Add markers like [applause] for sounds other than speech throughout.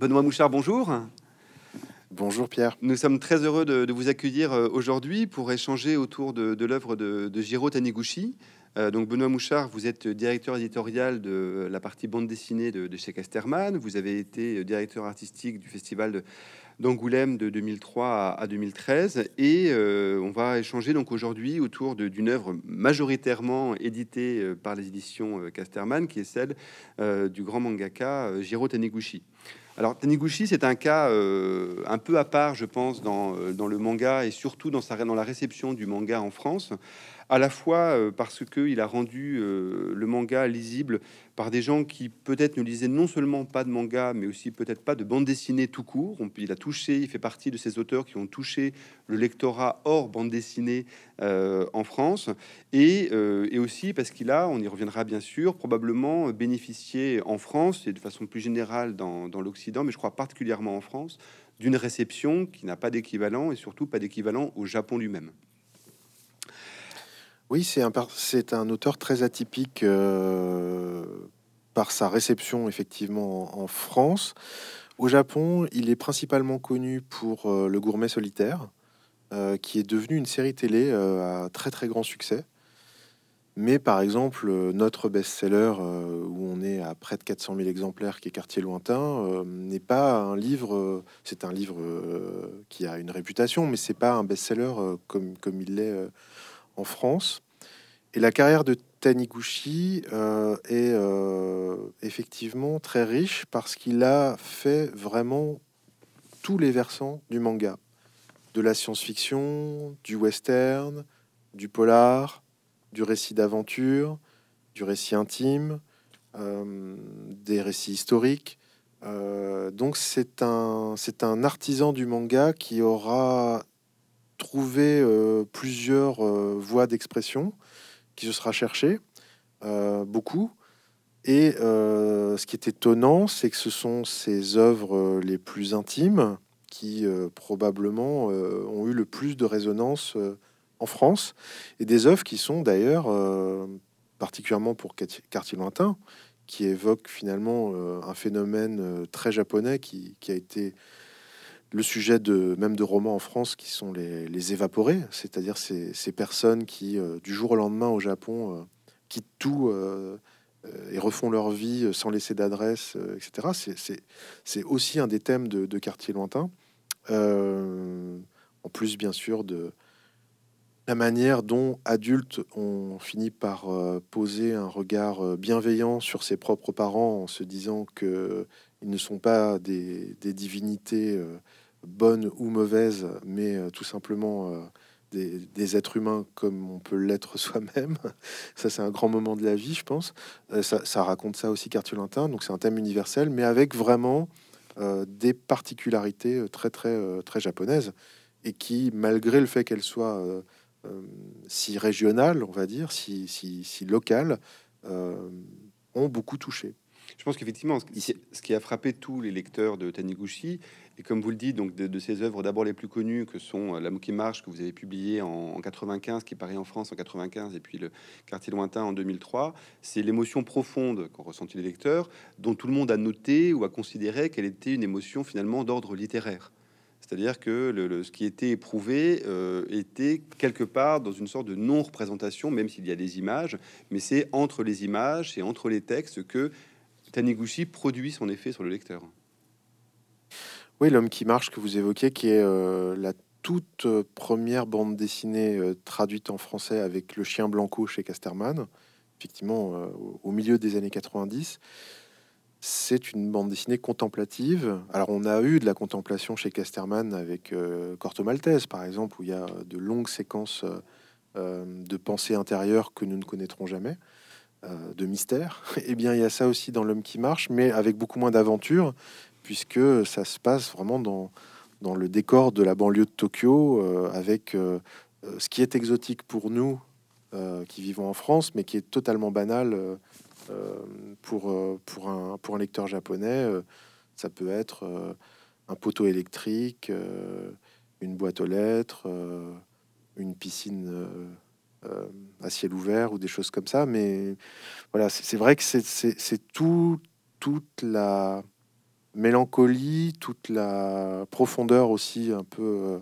Benoît Mouchard, bonjour. Bonjour Pierre. Nous sommes très heureux de, vous accueillir euh, aujourd'hui pour échanger autour de, l'œuvre de, de, Jiro Taniguchi. Euh, donc Benoît Mouchard, vous êtes directeur éditorial de la partie bande dessinée de, chez Casterman. Vous avez été directeur artistique du festival d'Angoulême de 2003 à, 2013. Et euh, on va échanger donc aujourd'hui autour d'une œuvre majoritairement éditée par les éditions Casterman, qui est celle du grand mangaka Jiro Taniguchi. Alors Taniguchi, c'est un cas euh, un peu à part, je pense, dans, euh, le manga et surtout dans la réception du manga en France à la fois euh, parce qu'il a rendu euh, le manga lisible par des gens qui peut-être ne lisaient non seulement pas de manga, mais aussi peut-être pas de bande dessinée tout court. il a touché, il fait partie de ces auteurs qui ont touché le lectorat hors bande dessinée euh, en France, et, aussi parce qu'il a, on y reviendra bien sûr, probablement bénéficié en France et de façon plus générale dans, dans l'Occident, mais je crois particulièrement en France, d'une réception qui n'a pas d'équivalent et surtout pas d'équivalent au Japon lui-même. Oui, c'est un, auteur très atypique euh, par sa réception effectivement en, France. Au Japon, il est principalement connu pour euh, Le Gourmet Solitaire, euh, qui est devenu une série télé à très très grand succès. Mais par exemple, notre best-seller, où on est à près de 400 000 exemplaires, qui est Quartier Lointain, n'est pas un livre. c'est un livre qui a une réputation, mais c'est pas un best-seller comme, comme il l'est en France. Et la carrière de Taniguchi euh, est euh, effectivement très riche parce qu'il a fait vraiment tous les versants du manga, de la science-fiction, du western, du polar, du récit d'aventure, du récit intime, euh, des récits historiques. donc c'est un, c'est un artisan du manga qui aura trouvé plusieurs voies d'expression qui se sera cherché euh, beaucoup. Et euh, ce qui est étonnant, c'est que ce sont ses œuvres euh, les plus intimes qui probablement ont eu le plus de résonance en France, et des œuvres qui sont d'ailleurs, particulièrement pour Quartier Lointain, qui évoque finalement un phénomène très japonais qui, a été le sujet de même de romans en France qui sont les, les évaporés, c'est-à-dire ces, ces, personnes qui, euh, du jour au lendemain au Japon, euh, quittent tout euh, et refont leur vie sans laisser d'adresse, etc. C'est aussi un des thèmes de, de Quartier Lointain. en plus, bien sûr, de la manière dont adultes ont fini par poser un regard bienveillant sur ses propres parents en se disant que ils ne sont pas des, divinités euh, bonnes ou mauvaises, mais euh, tout simplement euh, des, êtres humains comme on peut l'être [laughs] soi-même. Ça, c'est un grand moment de la vie, je pense. Ça, raconte ça aussi Cartulintin, donc c'est un thème universel, mais avec vraiment des particularités très, très, très japonaises et qui, malgré le fait qu'elles soient si régionales, on va dire, si, si, si locales, ont beaucoup touché. Je pense qu'effectivement, ce qui a frappé tous les lecteurs de Taniguchi, et comme vous le dites, donc de, ses œuvres d'abord les plus connues, que sont euh, La qui marche, que vous avez publié en, 95, qui paraît en France en 95, et puis Le Quartier lointain en 2003, c'est l'émotion profonde qu'ont ressenti les lecteurs, dont tout le monde a noté ou a considéré qu'elle était une émotion finalement d'ordre littéraire. C'est-à-dire que ce qui était éprouvé euh, était quelque part dans une sorte de non-représentation, même s'il y a des images, mais c'est entre les images et entre les textes que Taniguchi produit son effet sur le lecteur. Oui, L'homme qui marche que vous évoquez, qui est euh, la toute euh, première bande dessinée euh, traduite en français avec le chien blanco chez Casterman, effectivement au milieu des années 90. C'est une bande dessinée contemplative. Alors on a eu de la contemplation chez Casterman avec Corto Maltese, par exemple, où il y a de longues séquences de pensée intérieure que nous ne connaîtrons jamais. Euh, de mystère, [laughs] eh bien il y a ça aussi dans L'homme qui marche, mais avec beaucoup moins d'aventure, puisque ça se passe vraiment dans, dans le décor de la banlieue de Tokyo, euh, avec euh, ce qui est exotique pour nous qui vivons en France, mais qui est totalement banal pour, pour, un, pour un lecteur japonais. ça peut être un poteau électrique, une boîte aux lettres, une piscine à ciel ouvert ou des choses comme ça. Mais voilà, c'est vrai que c'est tout, toute la, mélancolie, toute la profondeur aussi un peu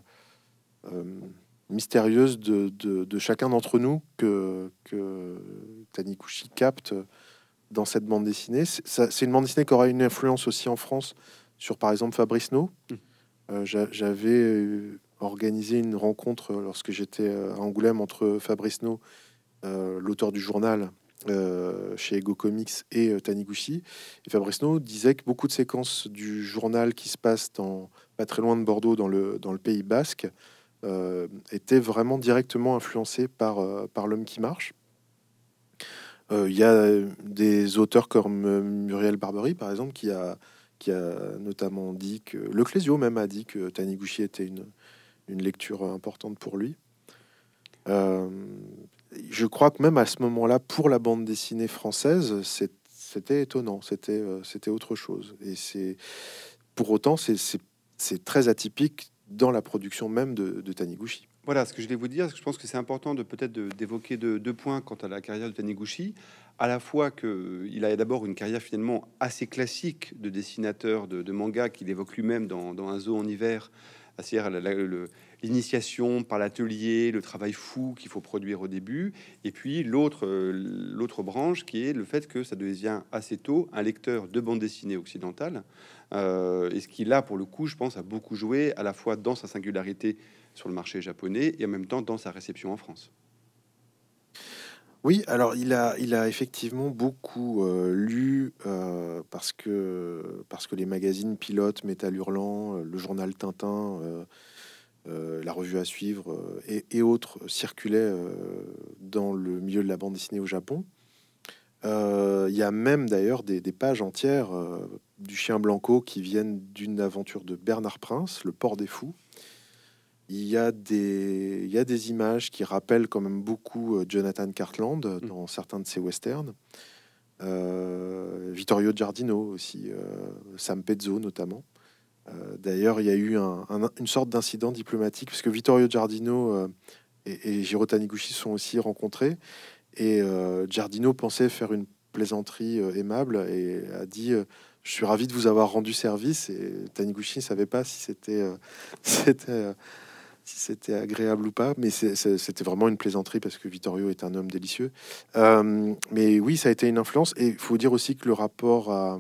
mystérieuse de, chacun d'entre nous que, que Taniguchi capte dans cette bande dessinée. C'est une bande dessinée qui aura une influence aussi en France sur, par exemple, Fabrice No. Mmh. Euh, j'avais euh, organisé une rencontre lorsque j'étais à Angoulême entre Fabrice No, euh, l'auteur du journal chez Ego Comics, et Taniguchi. Et Fabrice No disait que beaucoup de séquences du journal qui se passent dans, pas très loin de Bordeaux, dans le, dans le Pays Basque, étaient vraiment directement influencées par, par l'homme qui marche. Il y a des auteurs comme Muriel Barbery, par exemple, qui a qui a notamment dit que Le Clésio même a dit que Taniguchi était une, une lecture importante pour lui. Euh, je crois que même à ce moment-là, pour la bande dessinée française, c'était étonnant, c'était euh, c'était autre chose. Et c'est pour autant, c'est très atypique dans la production même de, Taniguchi. Voilà, ce que je vais vous dire, je pense que c'est important de peut-être d'évoquer deux, points quant à la carrière de Taniguchi à la fois qu'il a d'abord une carrière finalement assez classique de dessinateur de, manga qu'il évoque lui-même dans, Un zoo en hiver, c'est-à-dire l'initiation par l'atelier, le travail fou qu'il faut produire au début, et puis l'autre l'autre branche qui est le fait que ça devient assez tôt un lecteur de bande dessinée occidentale, euh, et ce qui là pour le coup, je pense, a beaucoup joué à la fois dans sa singularité sur le marché japonais et en même temps dans sa réception en France. Oui, alors il a, il a effectivement beaucoup euh, lu euh, parce, que, parce que les magazines Pilote, Métal Hurlant, euh, le journal Tintin, la revue à suivre et, autres circulaient dans le milieu de la bande dessinée au Japon. Il y a même d'ailleurs des, des, pages entières du chien Blanco qui viennent d'une aventure de Bernard Prince, Le Port des Fous, il y, a des, il y a des images qui rappellent quand même beaucoup euh, Jonathan Cartland mmh. dans certains de ses westerns. Euh, Vittorio Giardino aussi, euh, Sam Pezzo notamment. D'ailleurs, il y a eu une sorte d'incident diplomatique puisque Vittorio Giardino et, et, Jiro Taniguchi sont aussi rencontrés et Giardino pensait faire une plaisanterie aimable et a dit je suis ravi de vous avoir rendu service et Taniguchi ne savait pas si c'était [laughs] c'était si c'était agréable ou pas, mais c'était vraiment une plaisanterie parce que Vittorio est un homme délicieux. Euh, mais oui, ça a été une influence. Et il faut dire aussi que le rapport à,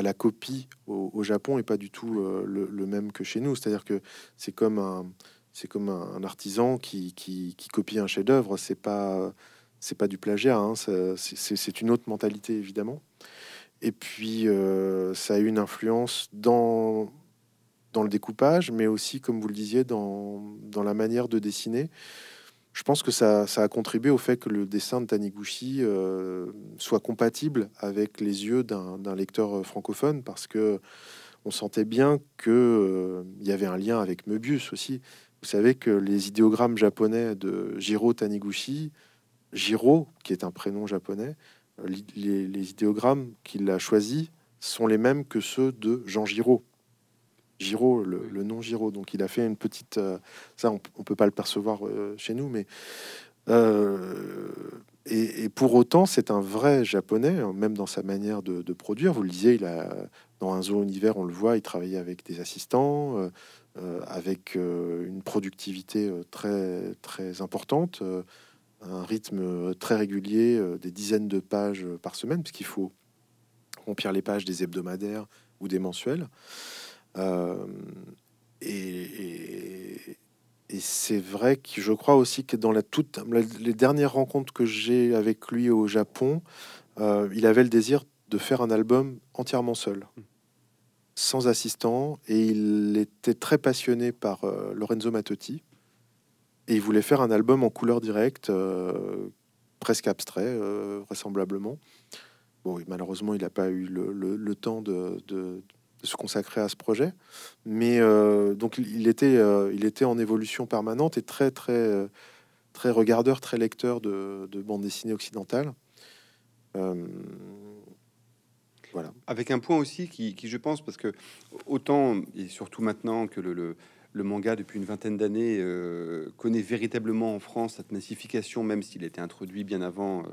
la copie au, Japon est pas du tout euh, le, même que chez nous. C'est-à-dire que c'est comme un, c'est comme un, artisan qui, qui, copie un chef-d'œuvre. C'est pas, c'est pas du plagiat. Hein. C'est une autre mentalité évidemment. Et puis euh, ça a eu une influence dans dans le découpage, mais aussi, comme vous le disiez, dans, dans la manière de dessiner. Je pense que ça, ça, a contribué au fait que le dessin de Taniguchi euh, soit compatible avec les yeux d'un lecteur euh, francophone, parce que on sentait bien que euh, y avait un lien avec Möbius aussi. Vous savez que les idéogrammes japonais de Jiro Taniguchi, Jiro, qui est un prénom japonais, les, les idéogrammes qu'il a choisis sont les mêmes que ceux de Jean Giraud, Giro, le, nom Giro. Donc il a fait une petite. Euh, ça, on, ne peut pas le percevoir euh, chez nous, mais. Euh, et, pour autant, c'est un vrai japonais, hein, même dans sa manière de, produire. Vous le disiez, il a, dans un zoo univers, on le voit, il travaillait avec des assistants, avec une productivité très, très importante, un rythme très régulier, des dizaines de pages par semaine, puisqu'il faut remplir les pages des hebdomadaires ou des mensuels. Euh, et, c'est vrai que je crois aussi que dans la toute, les dernières rencontres que j'ai avec lui au Japon, euh, il avait le désir de faire un album entièrement seul, sans assistant, et il était très passionné par euh, Lorenzo Mattotti, et il voulait faire un album en couleur directe, presque abstrait, vraisemblablement. Bon, malheureusement, il n'a pas eu le, temps de, se consacrer à ce projet. Mais euh, donc il était, euh, il était en évolution permanente et très très euh, très regardeur, très lecteur de, de bande dessinée occidentale. voilà. Avec un point aussi qui, qui, je pense, parce que autant et surtout maintenant que le manga depuis une vingtaine d'années connaît véritablement en France cette massification, même s'il a été introduit bien avant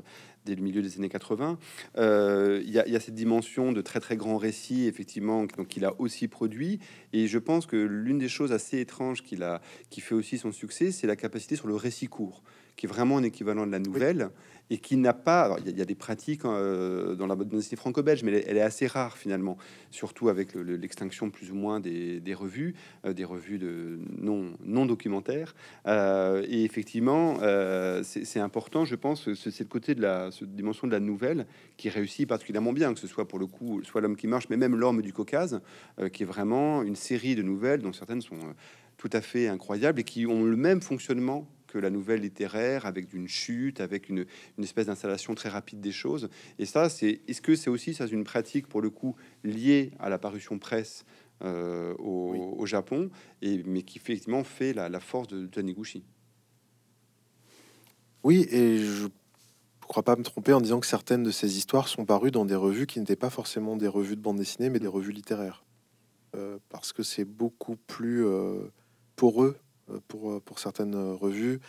dès le milieu des années 80. Euh, il y, a cette dimension de très très grand récit, effectivement, donc qu'il a aussi produit. Et je pense que l'une des choses assez étranges qu'il a, qui fait aussi son succès, c'est la capacité sur le récit court, qui est vraiment un équivalent de la nouvelle et qui n'a pas. Il y, a des pratiques euh, dans la modernité franco-belge, mais elle, est assez rare finalement, surtout avec l'extinction plus ou moins des, revues, euh, des revues de non, non documentaires. Euh, et effectivement, c'est important, je pense, c'est le côté de la dimension de la nouvelle qui réussit particulièrement bien, que ce soit pour le coup, soit l'homme qui marche, mais même l'homme du Caucase, qui est vraiment une série de nouvelles dont certaines sont tout à fait incroyables et qui ont le même fonctionnement que la nouvelle littéraire, avec une chute, avec une, espèce d'installation très rapide des choses. Et ça, c'est est-ce que c'est aussi ça une pratique pour le coup liée à la parution presse euh, au, Japon, et mais qui effectivement fait la, force de Taniguchi. Oui, et je crois pas me tromper en disant que certaines de ces histoires sont parues dans des revues qui n'étaient pas forcément des revues de bande dessinée, mais des revues littéraires, euh, parce que c'est beaucoup plus euh, poreux pour, euh, pour certaines euh, revues.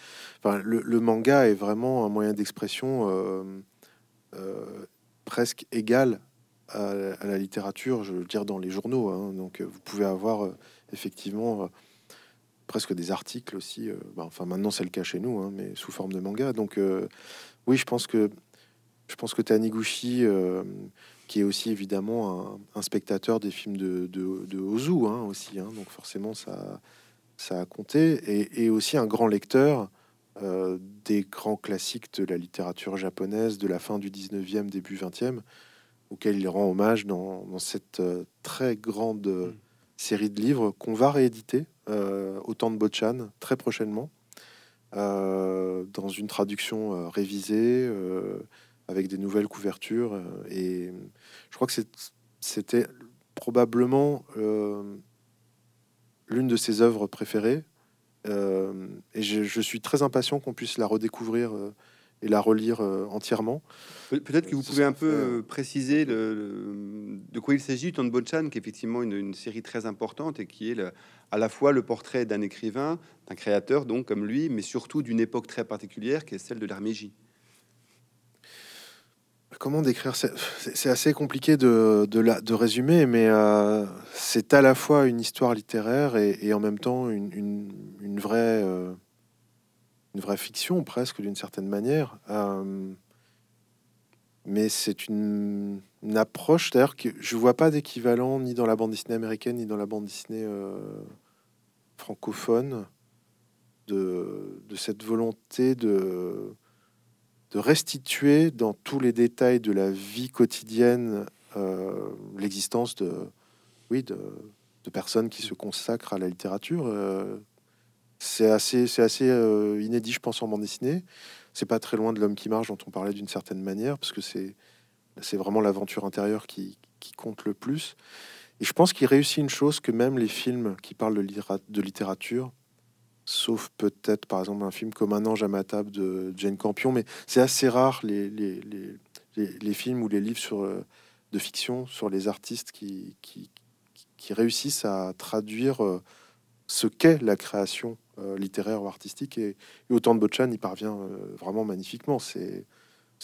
Le, manga est vraiment un moyen d'expression presque égal à, la littérature, je veux dire dans les journaux. Hein. Donc vous pouvez avoir effectivement presque des articles aussi. Bah, enfin maintenant c'est le cas chez nous, hein, mais sous forme de manga. Donc oui, je pense que je pense que Taniguchi, qui est aussi évidemment un, spectateur des films de, Ozu hein, aussi, donc forcément ça ça a compté, et, aussi un grand lecteur euh, des grands classiques de la littérature japonaise de la fin du 19e, début 20e, auquel il rend hommage dans, cette euh, très grande euh, mm. série de livres qu'on va rééditer au temps de Bochan très prochainement, dans une traduction révisée, avec des nouvelles couvertures. et je crois que c'était probablement l'une de ses œuvres préférées. Euh, et je, suis très impatient qu'on puisse la redécouvrir euh, et la relire euh, entièrement. Peut-être que vous pouvez un peu préciser le, de quoi il s'agit, Ton Bochan, qui est effectivement une, série très importante et qui est à la fois le portrait d'un écrivain, d'un créateur, donc comme lui, mais surtout d'une époque très particulière qui est celle de l'Armégie. Comment décrire C'est assez compliqué de, de, résumer, mais euh, c'est à la fois une histoire littéraire et, en même temps une, vraie, euh, une vraie fiction, presque d'une certaine manière. Euh, mais c'est une, approche, d'ailleurs, que je vois pas d'équivalent ni dans la bande dessinée américaine, ni dans la bande dessinée francophone, de, de cette volonté de de restituer dans tous les détails de la vie quotidienne euh, l'existence de, oui, de, personnes qui se consacrent à la littérature. Euh, c'est assez, c'est assez euh, inédit, je pense, en bande dessinée. C'est pas très loin de l'homme qui marche dont on parlait d'une certaine manière, parce que c'est, c'est vraiment l'aventure intérieure qui, qui, compte le plus. Et je pense qu'il réussit une chose que même les films qui parlent de, de littérature sauf peut-être par exemple un film comme Un ange à ma table de Jane Campion, mais c'est assez rare les, les, les, les, films ou les livres sur, euh, de fiction sur les artistes qui, qui, réussissent à traduire euh, ce qu'est la création euh, littéraire ou artistique. Et, Autant de Bochan y parvient vraiment magnifiquement. C'est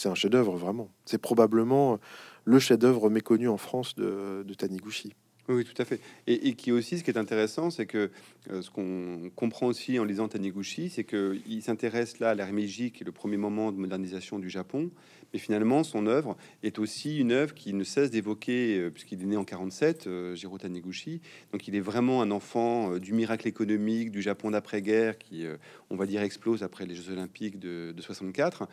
un chef-d'œuvre, vraiment. C'est probablement le chef-d'œuvre méconnu en France de, de Taniguchi. Oui, tout à fait. Et, qui aussi, ce qui est intéressant, c'est que euh, ce qu'on comprend aussi en lisant Taniguchi, c'est qu'il s'intéresse là à l'ère Meiji, qui est le premier moment de modernisation du Japon, mais finalement, son œuvre est aussi une œuvre qui ne cesse d'évoquer, euh, puisqu'il est né en 47, euh, Jiro Taniguchi. Donc, il est vraiment un enfant euh, du miracle économique du Japon d'après-guerre qui, on va dire, explose après les Jeux Olympiques de, 64.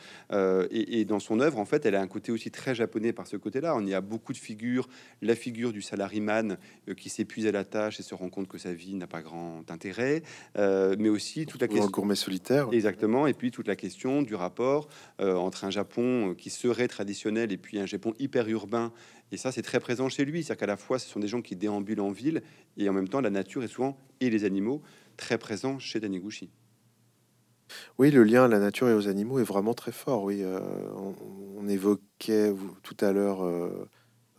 Et, dans son œuvre, en fait, elle a un côté aussi très japonais par ce côté-là. On y a beaucoup de figures. La figure du salariman qui s'épuise à la tâche et se rend compte que sa vie n'a pas grand intérêt, mais aussi toute la question. gourmet solitaire. Exactement. Et puis toute la question du rapport entre un Japon qui serait traditionnel et puis un Japon hyper urbain. Et ça, c'est très présent chez lui. C'est-à-dire qu'à la fois, ce sont des gens qui déambulent en ville et en même temps, la nature est souvent et les animaux très présents chez Taniguchi. Oui, le lien à la nature et aux animaux est vraiment très fort. Oui, euh, on, évoquait tout à l'heure euh,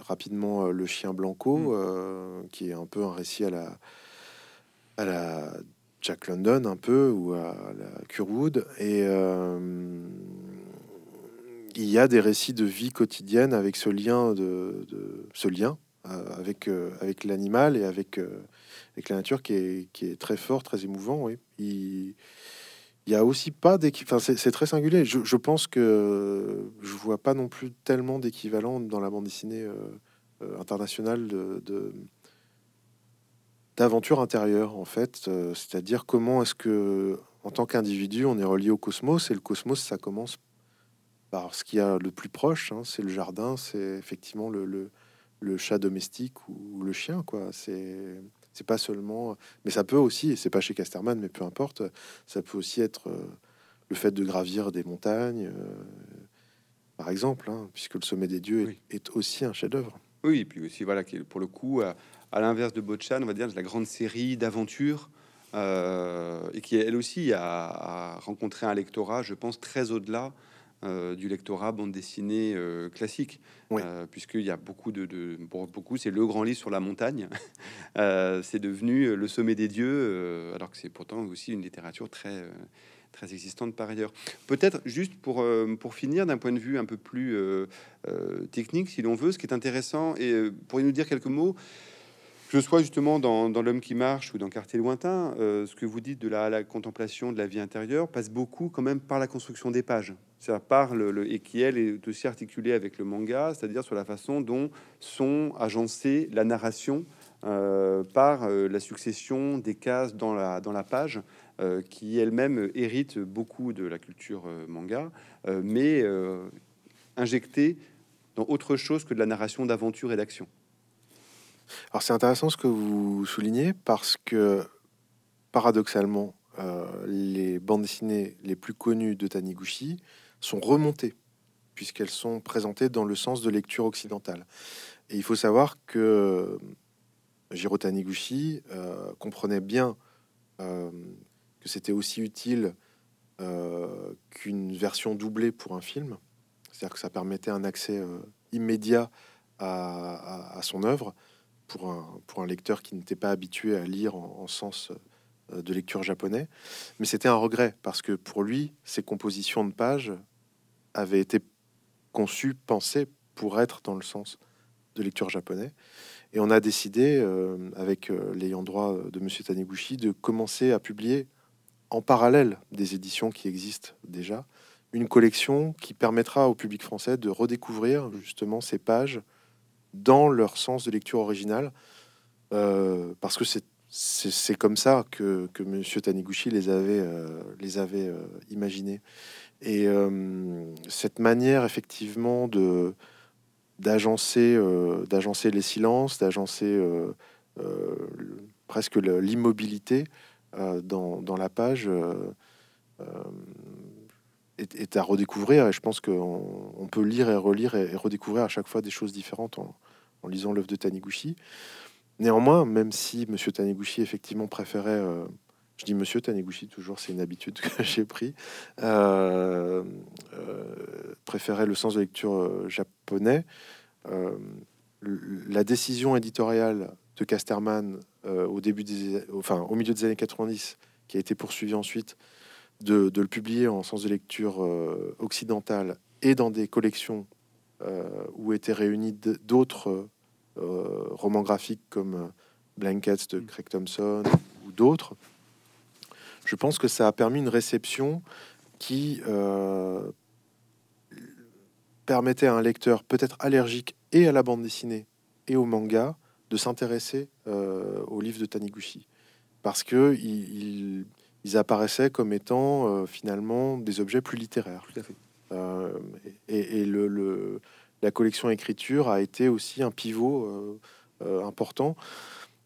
rapidement euh, le chien Blanco, mm. qui est un peu un récit à la à la Jack London un peu ou à la Curwood et il y a des récits de vie quotidienne avec ce lien de, ce lien avec avec l'animal et avec avec la nature qui est, qui est très fort, très émouvant. Oui. Il, il y a aussi pas d'équivalent. Enfin, c'est très singulier. Je, pense que je vois pas non plus tellement d'équivalent dans la bande dessinée euh, euh, internationale de d'aventure intérieure, en fait. Euh, c'est-à-dire comment est-ce que, en tant qu'individu, on est relié au cosmos et le cosmos, ça commence par ce qu'il y a le plus proche. Hein. c'est le jardin, c'est effectivement le, chat domestique ou, ou le chien, quoi. C'est c'est pas seulement, mais ça peut aussi, et c'est pas chez Casterman, mais peu importe, ça peut aussi être euh, le fait de gravir des montagnes, euh, par exemple, hein, puisque le sommet des dieux est, aussi un chef-d'œuvre. Oui, et puis aussi voilà, qui pour le coup, à, l'inverse de Bochan, on va dire la grande série d'aventures. Euh, et qui elle aussi a, a, rencontré un lectorat, je pense, très au-delà euh, du lectorat bande dessinée euh, classique, euh, puisqu'il y a beaucoup de, beaucoup, c'est le grand livre sur la montagne. [laughs] c'est devenu le sommet des dieux, alors que c'est pourtant aussi une littérature très très existante par ailleurs. Peut-être juste pour, pour finir d'un point de vue un peu plus technique, si l'on veut, ce qui est intéressant, et pourriez nous dire quelques mots ce soit justement dans, L'homme qui marche ou dans Quartier lointain, ce que vous dites de la, la, contemplation de la vie intérieure passe beaucoup quand même par la construction des pages. Ça parle le, et qui elle est aussi articulée avec le manga, c'est-à-dire sur la façon dont sont agencées la narration euh, par euh, la succession des cases dans la, dans la page, euh, qui elle-même hérite beaucoup de la culture manga, mais injectée dans autre chose que de la narration d'aventure et d'action. Alors c'est intéressant ce que vous soulignez parce que paradoxalement, les bandes dessinées les plus connues de Taniguchi sont remontées, puisqu'elles sont présentées dans le sens de lecture occidentale. Et il faut savoir que euh, Jiro Taniguchi euh, comprenait bien euh, que c'était aussi utile qu'une version doublée pour un film, c'est-à-dire que ça permettait un accès immédiat à, son œuvre pour un, pour un lecteur qui n'était pas habitué à lire en sens de lecture japonais. Mais c'était un regret parce que pour lui, ces compositions de pages avait été conçu, pensé pour être dans le sens de lecture japonais. Et on a décidé, euh, avec euh, l'ayant droit de Monsieur Taniguchi, de commencer à publier en parallèle des éditions qui existent déjà, une collection qui permettra au public français de redécouvrir justement ces pages dans leur sens de lecture originale, euh, parce que c'est comme ça que, que Monsieur Taniguchi les avait, les avait imaginés. Et euh, cette manière, effectivement, de d'agencer euh, d'agencer les silences, d'agencer euh, presque l'immobilité dans, dans, la page est, à redécouvrir. Et je pense qu'on on peut lire et relire et, redécouvrir à chaque fois des choses différentes en, lisant l'œuvre de Taniguchi. Néanmoins, même si Monsieur Taniguchi effectivement préférait je dis Monsieur Taniguchi, toujours, c'est une habitude que [laughs] j'ai pris. Euh, euh, préférait le sens de lecture euh, japonais. la décision éditoriale de Casterman au début des, enfin au milieu des années 90, qui a été poursuivie ensuite, de, le publier en sens de lecture occidentale et dans des collections où étaient réunis d'autres romans graphiques comme Blankets de Craig Thompson ou d'autres je pense que ça a permis une réception qui euh, permettait à un lecteur peut-être allergique et à la bande dessinée et au manga de s'intéresser euh, aux livres de Taniguchi. Parce que ils, apparaissaient comme étant euh, finalement des objets plus littéraires. Tout à fait. et, le, la collection écriture a été aussi un pivot important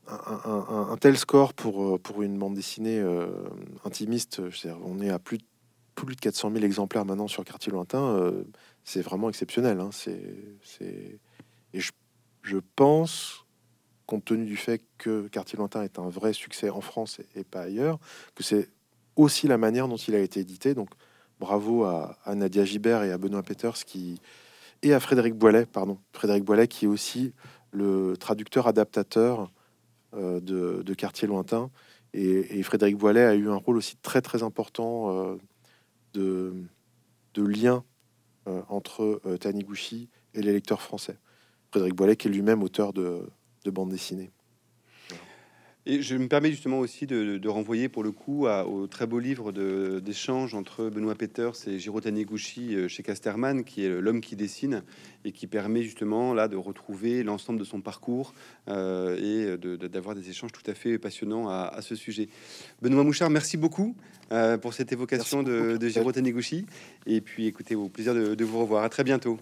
un, tel score pour, euh, pour une bande dessinée euh, intimiste, on est à plus de, plus de 400 000 exemplaires maintenant sur Quartier Lointain, euh, c'est vraiment exceptionnel. Hein, c'est, Et je, je, pense, compte tenu du fait que Quartier Lointain est un vrai succès en France et, pas ailleurs, que c'est aussi la manière dont il a été édité. Donc bravo à, Nadia Gibert et à Benoît Peters qui, et à Frédéric Boilet, pardon, Frédéric Boilet qui est aussi le traducteur adaptateur euh, de, quartiers lointains Et, Frédéric Boilet a eu un rôle aussi très très important de, de lien entre Taniguchi et les lecteurs français. Frédéric Boilet qui est lui-même auteur de, de bande dessinée. Et je me permets justement aussi de, renvoyer pour le coup au très beau livre d'échange entre Benoît Peters et Jiro Taniguchi euh, chez Casterman, qui est l'homme qui dessine et qui permet justement là de retrouver l'ensemble de son parcours euh, et d'avoir des échanges tout à fait passionnants à, ce sujet. Benoît Mouchard, merci beaucoup euh, pour cette évocation de, de Jiro Taniguchi. Et puis écoutez, au plaisir de, de vous revoir. À très bientôt.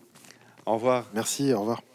Au revoir. Merci, au revoir.